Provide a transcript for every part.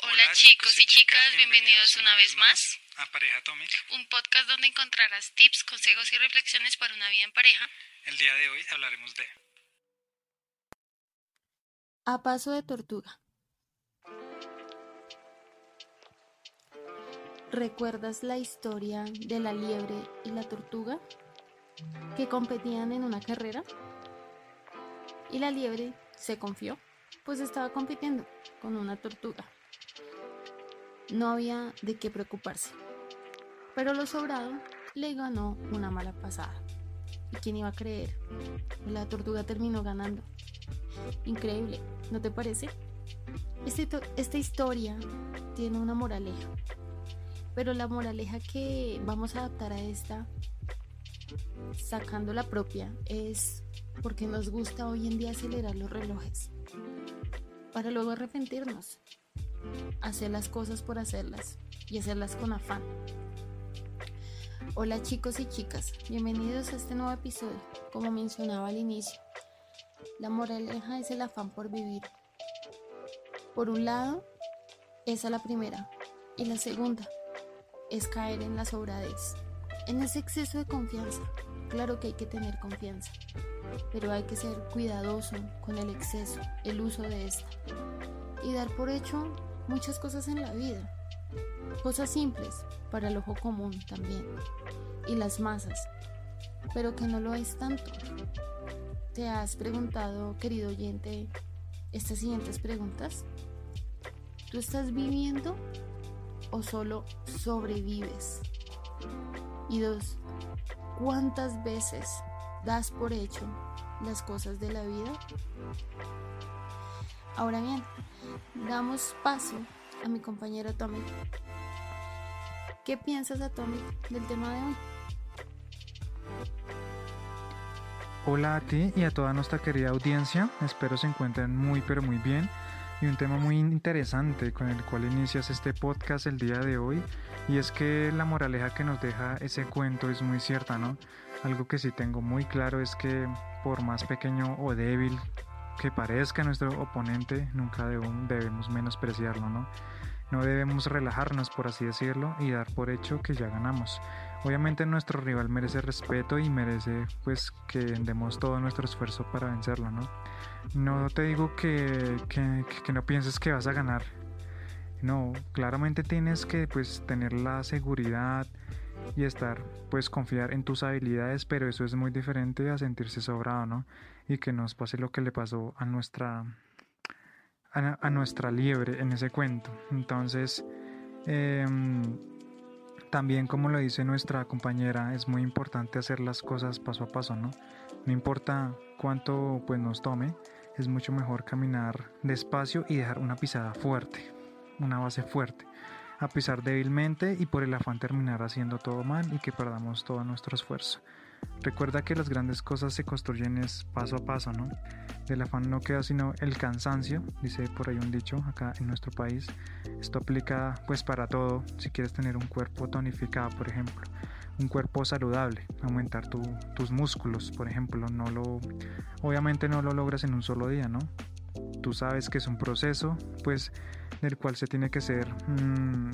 Hola chicos y chicas, bienvenidos una vez más a Pareja Atomic. un podcast donde encontrarás tips, consejos y reflexiones para una vida en pareja. El día de hoy hablaremos de A paso de tortuga. ¿Recuerdas la historia de la liebre y la tortuga que competían en una carrera? Y la liebre se confió, pues estaba compitiendo con una tortuga. No había de qué preocuparse. Pero lo sobrado le ganó una mala pasada. ¿Y quién iba a creer? La tortuga terminó ganando. Increíble, ¿no te parece? Este esta historia tiene una moraleja. Pero la moraleja que vamos a adaptar a esta, sacando la propia, es porque nos gusta hoy en día acelerar los relojes. Para luego arrepentirnos. Hacer las cosas por hacerlas y hacerlas con afán. Hola chicos y chicas, bienvenidos a este nuevo episodio. Como mencionaba al inicio, la moraleja es el afán por vivir. Por un lado, esa es la primera. Y la segunda es caer en la sobradez, en ese exceso de confianza. Claro que hay que tener confianza, pero hay que ser cuidadoso con el exceso, el uso de esta. Y dar por hecho muchas cosas en la vida. Cosas simples para el ojo común también. Y las masas, pero que no lo es tanto. ¿Te has preguntado, querido oyente, estas siguientes preguntas? ¿Tú estás viviendo o solo sobrevives? Y dos, ¿cuántas veces das por hecho las cosas de la vida? Ahora bien, damos paso a mi compañero Tommy. ¿Qué piensas, Atomic, del tema de hoy? Hola a ti y a toda nuestra querida audiencia. Espero se encuentren muy pero muy bien. Y un tema muy interesante con el cual inicias este podcast el día de hoy. Y es que la moraleja que nos deja ese cuento es muy cierta, ¿no? Algo que sí tengo muy claro es que por más pequeño o débil que parezca nuestro oponente, nunca debemos, menospreciarlo, ¿no? No debemos relajarnos, por así decirlo, y dar por hecho que ya ganamos. Obviamente nuestro rival merece respeto y merece pues que demos todo nuestro esfuerzo para vencerlo, ¿no? No te digo que, que, que no pienses que vas a ganar. No, claramente tienes que pues tener la seguridad y estar pues confiar en tus habilidades, pero eso es muy diferente a sentirse sobrado, ¿no? Y que nos pase lo que le pasó a nuestra a, nuestra liebre en ese cuento. Entonces, eh, también como lo dice nuestra compañera, es muy importante hacer las cosas paso a paso, ¿no? No importa cuánto pues nos tome, es mucho mejor caminar despacio y dejar una pisada fuerte, una base fuerte, a pisar débilmente y por el afán terminar haciendo todo mal y que perdamos todo nuestro esfuerzo. Recuerda que las grandes cosas se construyen es paso a paso, ¿no? Del afán no queda sino el cansancio, dice por ahí un dicho acá en nuestro país. Esto aplica pues para todo, si quieres tener un cuerpo tonificado, por ejemplo, un cuerpo saludable, aumentar tu, tus músculos, por ejemplo, no lo obviamente no lo logras en un solo día, ¿no? Tú sabes que es un proceso, pues del cual se tiene que ser mmm,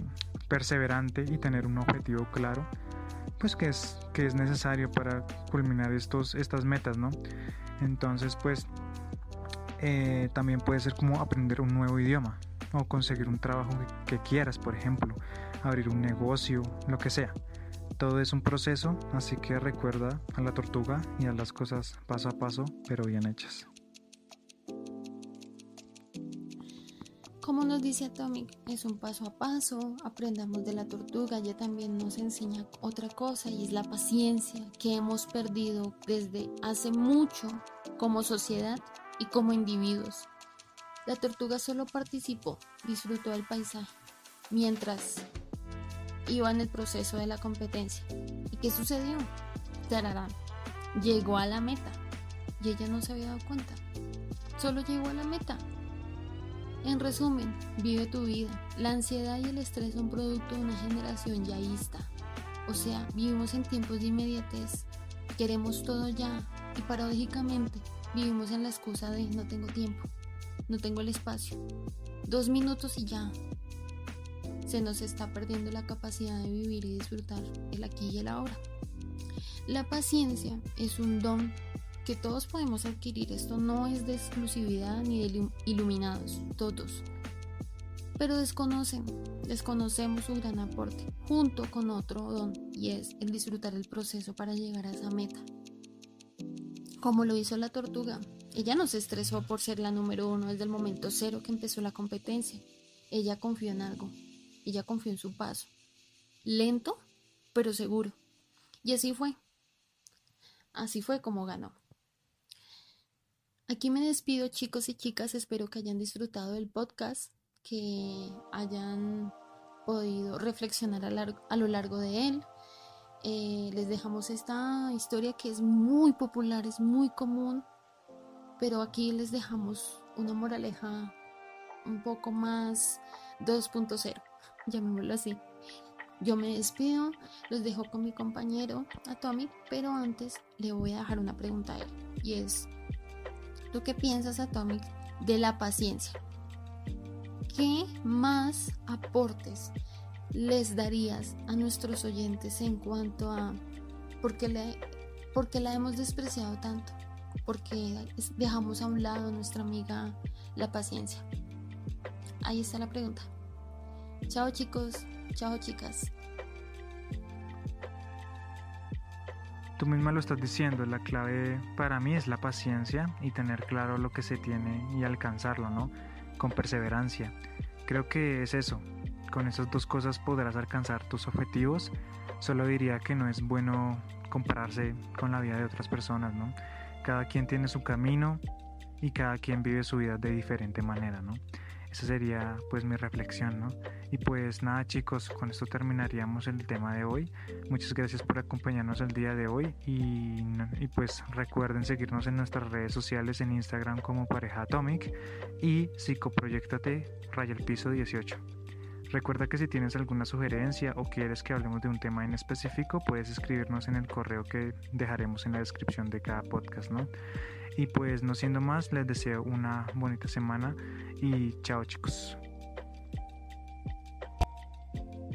perseverante y tener un objetivo claro pues que es, que es necesario para culminar estos, estas metas, ¿no? Entonces, pues eh, también puede ser como aprender un nuevo idioma o conseguir un trabajo que, que quieras, por ejemplo, abrir un negocio, lo que sea. Todo es un proceso, así que recuerda a la tortuga y a las cosas paso a paso, pero bien hechas. Como nos dice Atomic, es un paso a paso, aprendamos de la tortuga, ella también nos enseña otra cosa y es la paciencia que hemos perdido desde hace mucho como sociedad y como individuos. La tortuga solo participó, disfrutó del paisaje, mientras iba en el proceso de la competencia. ¿Y qué sucedió? Tararán, llegó a la meta y ella no se había dado cuenta. Solo llegó a la meta. En resumen, vive tu vida. La ansiedad y el estrés son producto de una generación yaísta. O sea, vivimos en tiempos de inmediatez. Queremos todo ya. Y paradójicamente, vivimos en la excusa de no tengo tiempo, no tengo el espacio. Dos minutos y ya. se nos está perdiendo la capacidad de vivir y disfrutar el aquí y el ahora. La paciencia es un don que todos podemos adquirir. Esto no es de exclusividad ni de iluminados, todos. Pero desconocen, desconocemos su gran aporte, junto con otro don, y es el disfrutar el proceso para llegar a esa meta. Como lo hizo la tortuga, ella no se estresó por ser la número uno desde el momento cero que empezó la competencia. Ella confió en algo, ella confió en su paso. Lento, pero seguro. Y así fue. Así fue como ganó. Aquí me despido chicos y chicas, espero que hayan disfrutado del podcast, que hayan podido reflexionar a, lo largo de él. Eh, les dejamos esta historia que es muy popular, es muy común, pero aquí les dejamos una moraleja un poco más 2.0, llamémoslo así. Yo me despido, los dejo con mi compañero Atomic, pero antes le voy a dejar una pregunta a él y es, ¿tú qué piensas Atomic de la paciencia? ¿Qué más aportes les darías a nuestros oyentes en cuanto a por qué, por qué la hemos despreciado tanto? ¿Por qué dejamos a un lado nuestra amiga la paciencia? Ahí está la pregunta. Chao chicos, chao chicas. Tú misma lo estás diciendo, la clave para mí es la paciencia y tener claro lo que se tiene y alcanzarlo, ¿no? Con perseverancia. Creo que es eso. Con esas dos cosas podrás alcanzar tus objetivos. Solo diría que no es bueno compararse con la vida de otras personas, ¿no? Cada quien tiene su camino y cada quien vive su vida de diferente manera, ¿no? Esa sería pues mi reflexión, ¿no? Y pues nada chicos, con esto terminaríamos el tema de hoy. Muchas gracias por acompañarnos el día de hoy y, y pues recuerden seguirnos en nuestras redes sociales en Instagram como Pareja Atomic y Psicoproyectate Raya el Piso 18. Recuerda que si tienes alguna sugerencia o quieres que hablemos de un tema en específico, puedes escribirnos en el correo que dejaremos en la descripción de cada podcast, ¿no? Y pues no siendo más, les deseo una bonita semana y chao chicos.